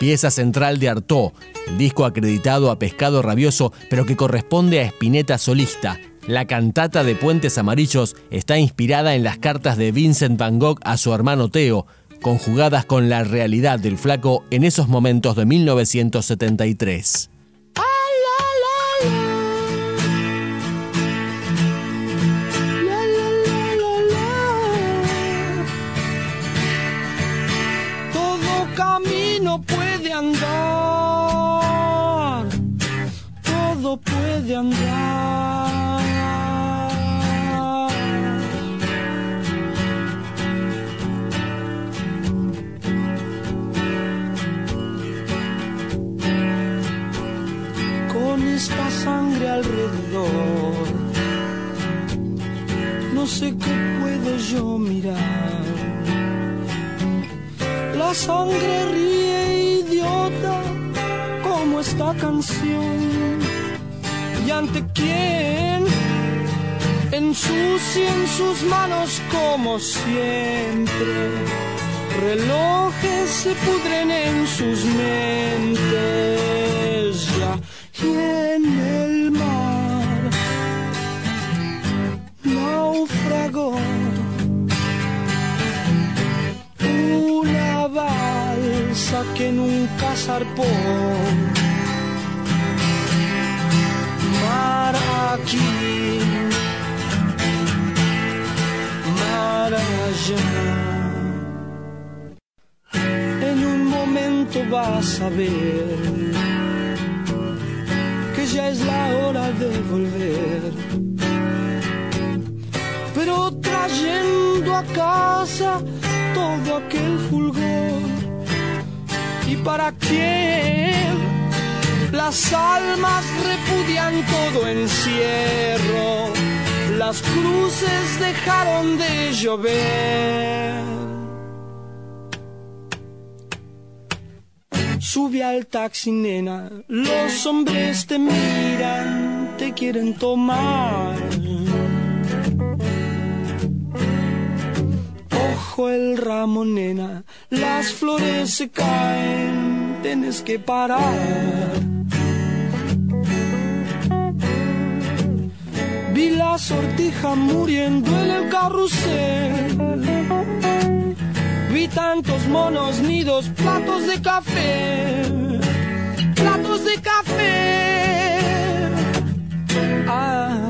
Pieza central de Artaud, el disco acreditado a Pescado Rabioso, pero que corresponde a Spinetta solista. La cantata de Puentes Amarillos está inspirada en las cartas de Vincent Van Gogh a su hermano Theo, conjugadas con la realidad del flaco en esos momentos de 1973. Yo mirar. La sangre ríe como esta canción y ante quién ensucian sus manos como siempre. Relojes se pudren en sus mentes ya y que nunca zarpó. Mar aquí, mar allá. En un momento vas a ver que ya es la hora de volver. Pero trayendo a casa todo aquel fulgor ¿Y para quién? Las almas repudian todo encierro, las cruces dejaron de llover. Sube al taxi, nena, los hombres te miran, te quieren tomar el ramo, nena, las flores se caen, tienes que parar. Vi la sortija muriendo en el carrusel. Vi tantos monos nidos, platos de café, platos de café. Ah.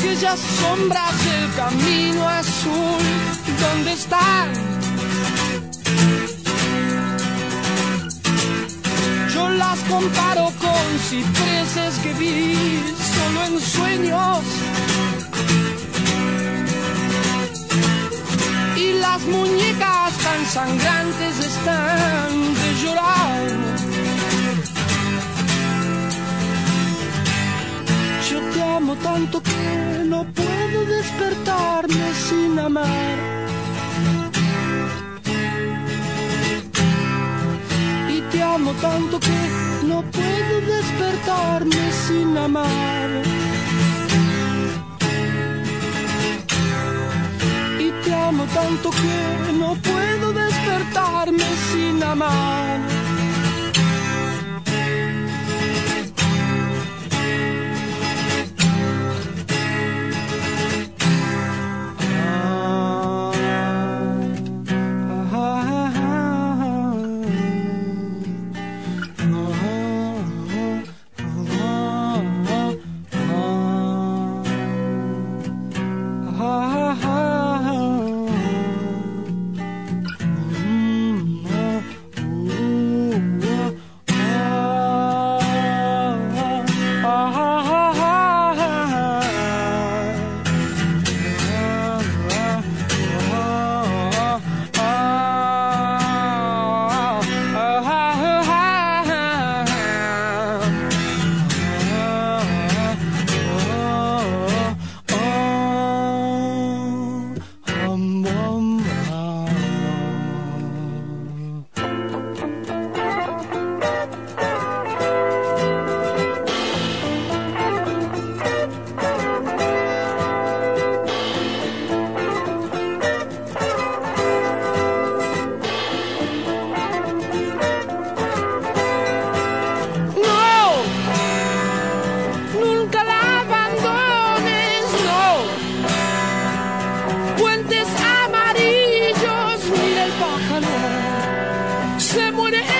Aquellas sombras del camino azul, ¿dónde están? Yo las comparo con cipreses que vi solo en sueños. Y las muñecas tan sangrantes están de llorar. Yo te amo tanto que no puedo despertarme sin amar. Y te amo tanto que no puedo despertarme sin amar. Y te amo tanto que no puedo despertarme sin amar. gonna end.